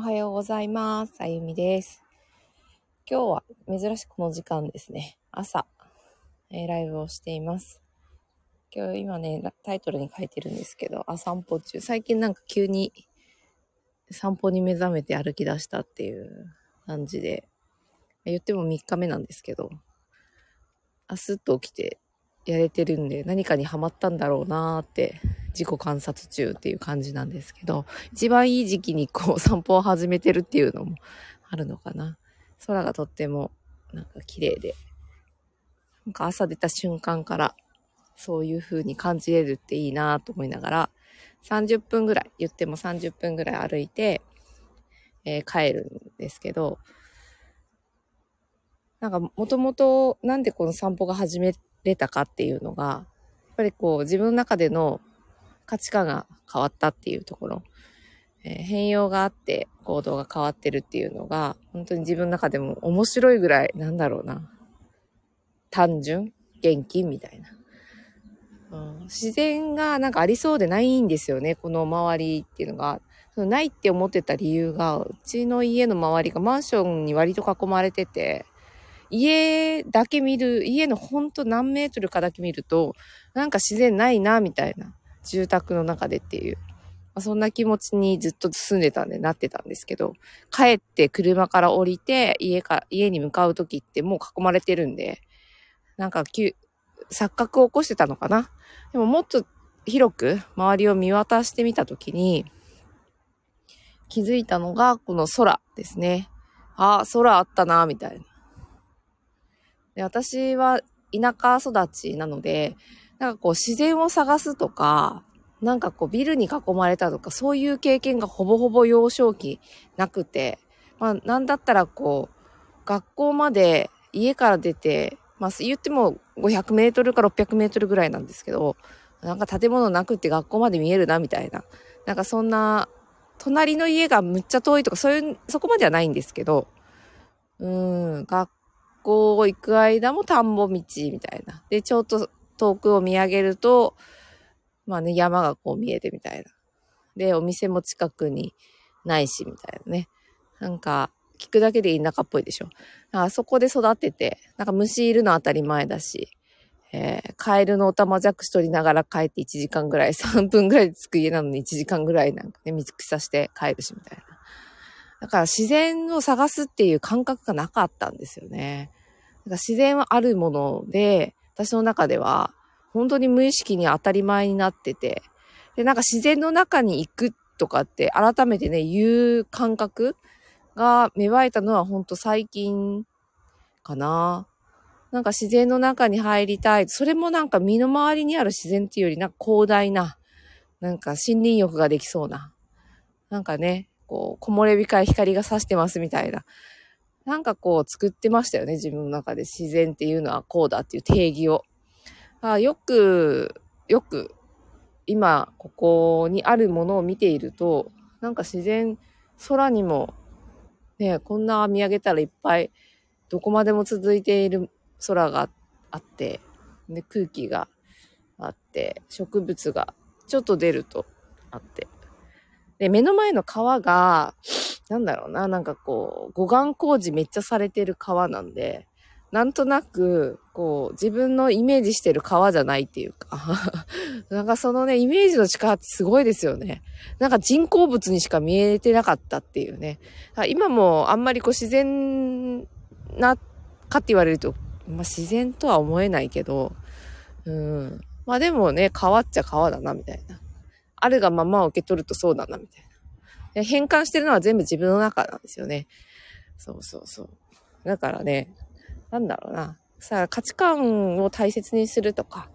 おはようございます。あゆみです。今日は珍しくこの時間ですね。朝、えーライブをしています。今日今ね、タイトルに書いてるんですけど、あ、散歩中。最近なんか急に散歩に目覚めて歩き出したっていう感じで、言っても3日目なんですけど、あすっと起きてやれてるんで、何かにハマったんだろうなーって、自己観察中っていう感じなんですけど、一番いい時期にこう散歩を始めてるっていうのもあるのかな。空がとってもなんか綺麗で、なんか朝出た瞬間からそういう風に感じれるっていいなと思いながら、30分ぐらい、言っても30分ぐらい歩いて、えー帰るんですけど、なんかもともとなんでこの散歩が始めれたかっていうのが、やっぱりこう自分の中での価値観が変わったっていうところ、えー変容があって行動が変わってるっていうのが、本当に自分の中でも面白いぐらい、なんだろうな、単純？元気？みたいな。うん自然がなんかありそうでないんですよね、この周りっていうのが。そのないって思ってた理由が、うちの家の周りがマンションに割と囲まれてて、家だけ見る、家のほんと何メートルかだけ見ると、なんか自然ないな、みたいな。住宅の中でっていう。まあそんな気持ちにずっと住んでたんでなってたんですけど、帰って車から降りて家か、家に向かう時ってもう囲まれてるんで、なんか急、錯覚を起こしてたのかな？でももっと広く周りを見渡してみた時に、気づいたのがこの空ですね。あ、空あったな、みたいな。で私は田舎育ちなので、なんかこう自然を探すとか、なんかこうビルに囲まれたとか、そういう経験がほぼほぼ幼少期なくて、まあなんだったらこう、学校まで家から出て、まあ言っても500メートルか600メートルぐらいなんですけど、なんか建物なくって学校まで見えるなみたいな。なんかそんな、隣の家がむっちゃ遠いとか、そういう、そこまではないんですけど、うん、学校行く間も田んぼ道みたいな。で、ちょっと遠くを見上げると、まあね、山がこう見えてみたいな。で、お店も近くにないし、みたいなね。なんか、聞くだけで田舎っぽいでしょ。あそこで育てて、なんか虫いるの当たり前だし、えーカエルのオタマジャクシ取りながら帰って1時間ぐらい、3分ぐらいで着く家なのに1時間ぐらいなんかね、水草して帰るし、みたいな。だから自然を探すっていう感覚がなかったんですよね。だから自然はあるもので、私の中では本当に無意識に当たり前になってて、で、なんか自然の中に行くとかって改めてね、言う感覚が芽生えたのは本当最近かな。なんか自然の中に入りたい。それもなんか身の回りにある自然っていうより、なんか広大な、なんか森林浴ができそうな。なんかね、こう、木漏れ日か光が差してますみたいな。なんかこう作ってましたよね、自分の中で自然っていうのはこうだっていう定義を。あよく、よく、今、ここにあるものを見ていると、なんか自然、空にも、ね、こんな見上げたらいっぱい、どこまでも続いている空があって、で、空気があって、植物がちょっと出るとあって。で、目の前の川が、なんだろうな、なんかこう、護岸工事めっちゃされてる川なんで、なんとなく、こう、自分のイメージしてる川じゃないっていうか、なんかそのね、イメージの力ってすごいですよね。なんか人工物にしか見えてなかったっていうね。今もあんまりこう自然なかって言われると、まあ自然とは思えないけど、うん。まあでもね、川っちゃ川だな、みたいな。あるがままを受け取るとそうだな、みたいな。変換してるのは全部自分の中なんですよね。そうそうそう。だからね、なんだろうな。さあ、価値観を大切にするとか、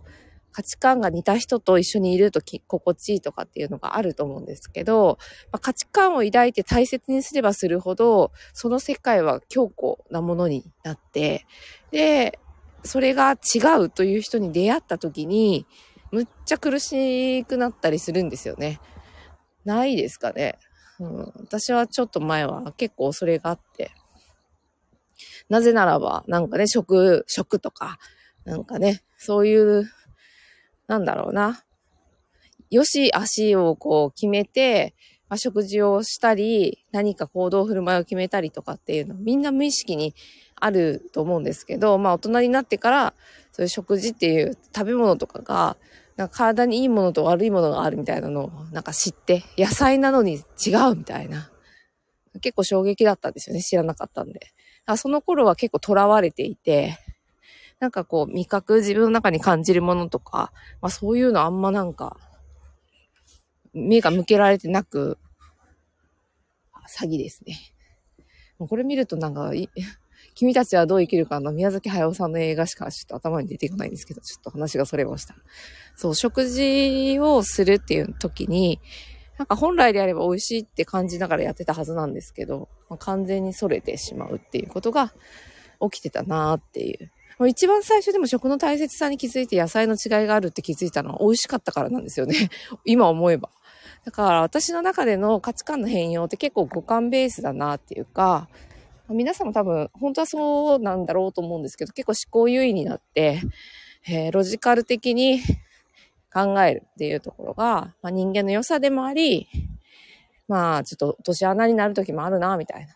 価値観が似た人と一緒にいると心地いいとかっていうのがあると思うんですけど、まあ、価値観を抱いて大切にすればするほど、その世界は強固なものになって、で、それが違うという人に出会ったときに、むっちゃ苦しくなったりするんですよね。ないですかね。うん、私はちょっと前は結構それがあって。なぜならば、なんかね、食、食とか、なんかね、そういう、なんだろうな。よし、足をこう決めて、まあ、食事をしたり、何か行動振る舞いを決めたりとかっていうのみんな無意識にあると思うんですけど、まあ大人になってからそういう食事っていう食べ物とかがなんか体にいいものと悪いものがあるみたいなのをなんか知って、野菜なのに違うみたいな。結構衝撃だったんですよね。知らなかったんで。あその頃は結構囚われていて、なんかこう味覚自分の中に感じるものとか、まあそういうのあんまなんか、目が向けられてなく、詐欺ですね。これ見るとなんか、君たちはどう生きるかの宮崎駿さんの映画しかちょっと頭に出てこないんですけど、ちょっと話がそれました。そう、食事をするっていう時に、なんか本来であれば美味しいって感じながらやってたはずなんですけど、まあ、完全に逸れてしまうっていうことが起きてたなーっていう。もう一番最初でも食の大切さに気づいて野菜の違いがあるって気づいたのは美味しかったからなんですよね。今思えば。だから私の中での価値観の変容って結構五感ベースだなっていうか、皆さんも多分、本当はそうなんだろうと思うんですけど、結構思考優位になって、えー、ロジカル的に考えるっていうところが、まあ、人間の良さでもあり、まあ、ちょっと年穴になる時もあるな、みたいな。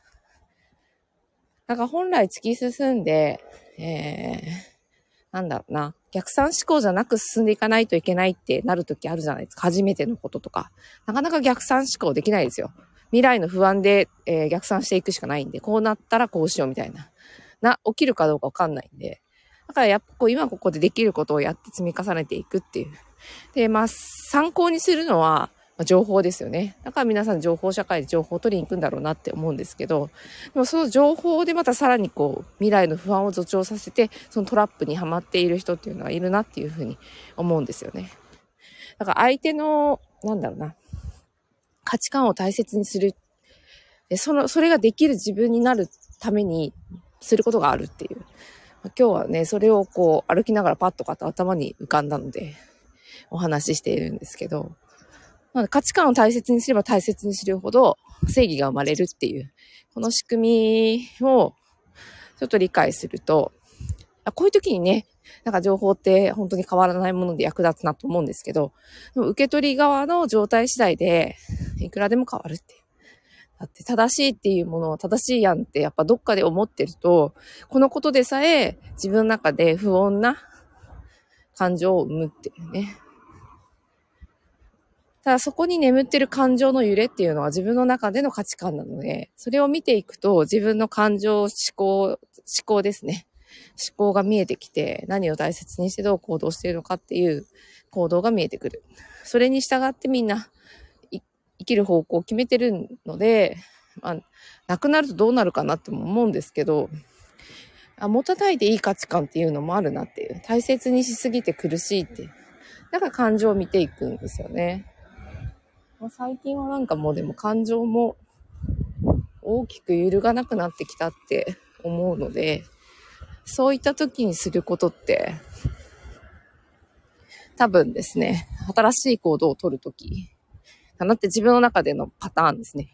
なんか本来突き進んで、えー、なんだろうな、逆算思考じゃなく進んでいかないといけないってなる時あるじゃないですか。初めてのこととか。なかなか逆算思考できないですよ。未来の不安で、えー、逆算していくしかないんで、こうなったらこうしようみたいな。な、起きるかどうかわかんないんで。だからやっぱこう今ここでできることをやって積み重ねていくっていう。で、まあ、参考にするのは、まあ、情報ですよね。だから皆さん情報社会で情報を取りに行くんだろうなって思うんですけど、でもその情報でまたさらにこう、未来の不安を助長させて、そのトラップにはまっている人っていうのはいるなっていうふうに思うんですよね。だから相手の、なんだろうな、価値観を大切にする。で、その、それができる自分になるためにすることがあるっていう。今日はね、それをこう歩きながらパッとかと頭に浮かんだので、お話ししているんですけど、まあ、価値観を大切にすれば大切にするほど正義が生まれるっていう、この仕組みをちょっと理解すると、こういう時にね、なんか情報って本当に変わらないもので役立つなと思うんですけど、受け取り側の状態次第で、いくらでも変わるって。だって正しいっていうものは正しいやんってやっぱどっかで思ってると、このことでさえ自分の中で不穏な感情を生むっていうね。ただそこに眠ってる感情の揺れっていうのは自分の中での価値観なので、それを見ていくと自分の感情、思考、思考ですね。思考が見えてきて、何を大切にしてどう行動しているのかっていう行動が見えてくる。それに従ってみんな生きる方向を決めてるので、まあ、なくなるとどうなるかなっても思うんですけど、あ持たないでいい価値観っていうのもあるなっていう。大切にしすぎて苦しいっていう。だから感情を見ていくんですよね。最近はなんかもうでも感情も大きく揺るがなくなってきたって思うので、そういった時にすることって、多分ですね、新しい行動を取るとき、だなって自分の中でのパターンですね、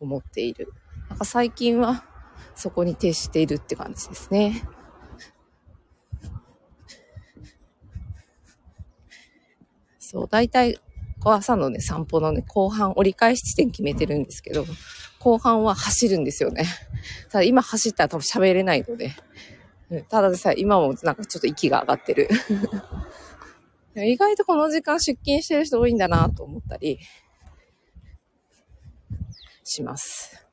思っている。なんか最近はそこに徹しているって感じですね。そう、大体、朝のね、散歩のね、後半、折り返し地点決めてるんですけど、後半は走るんですよね。ただ今走ったら多分喋れないので、ただでさえ今もなんかちょっと息が上がってる。意外とこの時間出勤してる人多いんだなと思ったりします。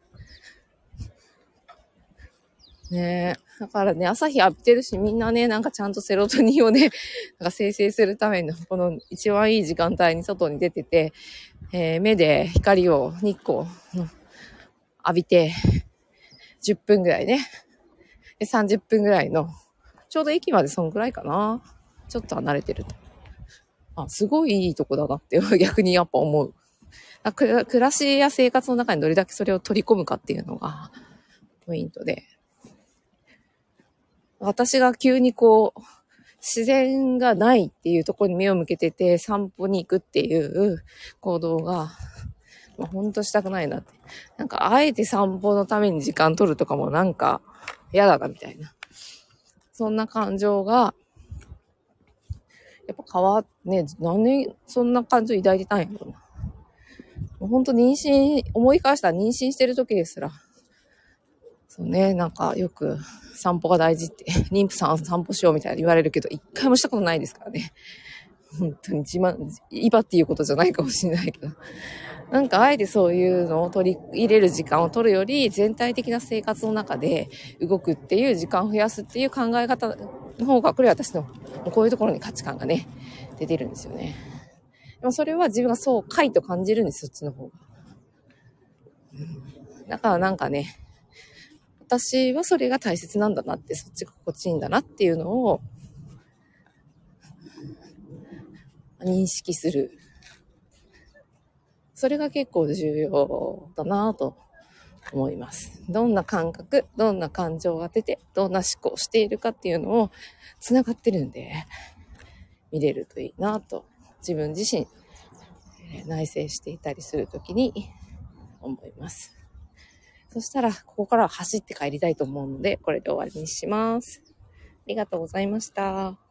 ねえ。だからね、朝日浴びてるし、みんなね、なんかちゃんとセロトニンをね、なんか生成するための、この一番いい時間帯に外に出てて、えー、目で光を、日光の浴びて、10分ぐらいね、で、30分ぐらいの、ちょうど駅までそんぐらいかな。ちょっと離れてると。あ、すごいいいとこだなって 逆にやっぱ思う。暮らしや生活の中にどれだけそれを取り込むかっていうのがポイントで。私が急にこう、自然がないっていうところに目を向けてて散歩に行くっていう行動が、まあ、ほんとしたくないなって。なんか、あえて散歩のために時間取るとかもなんか、嫌だな、みたいな。そんな感情が、やっぱ変わ、ね、何年そんな感情抱いてたんやろな。もう本当妊娠、思い返したら妊娠してる時ですら、そうね、なんかよく散歩が大事って、妊婦さん散歩しようみたいな言われるけど、一回もしたことないですからね。本当に自慢、今っていうことじゃないかもしれないけど。なんかあえてそういうのを取り入れる時間を取るより、全体的な生活の中で動くっていう時間を増やすっていう考え方の方が、これ私のこういうところに価値観がね、出てるんですよね。でもそれは自分がそう、かいと感じるんです、そっちの方が。だからなんかね、私はそれが大切なんだなって、そっちが心地いいんだなっていうのを、認識する。それが結構重要だなと思います。どんな感覚、どんな感情が出て、どんな思考をしているかっていうのを繋がってるんで、見れるといいなと、自分自身、内省していたりするときに思います。そしたら、ここからは走って帰りたいと思うので、これで終わりにします。ありがとうございました。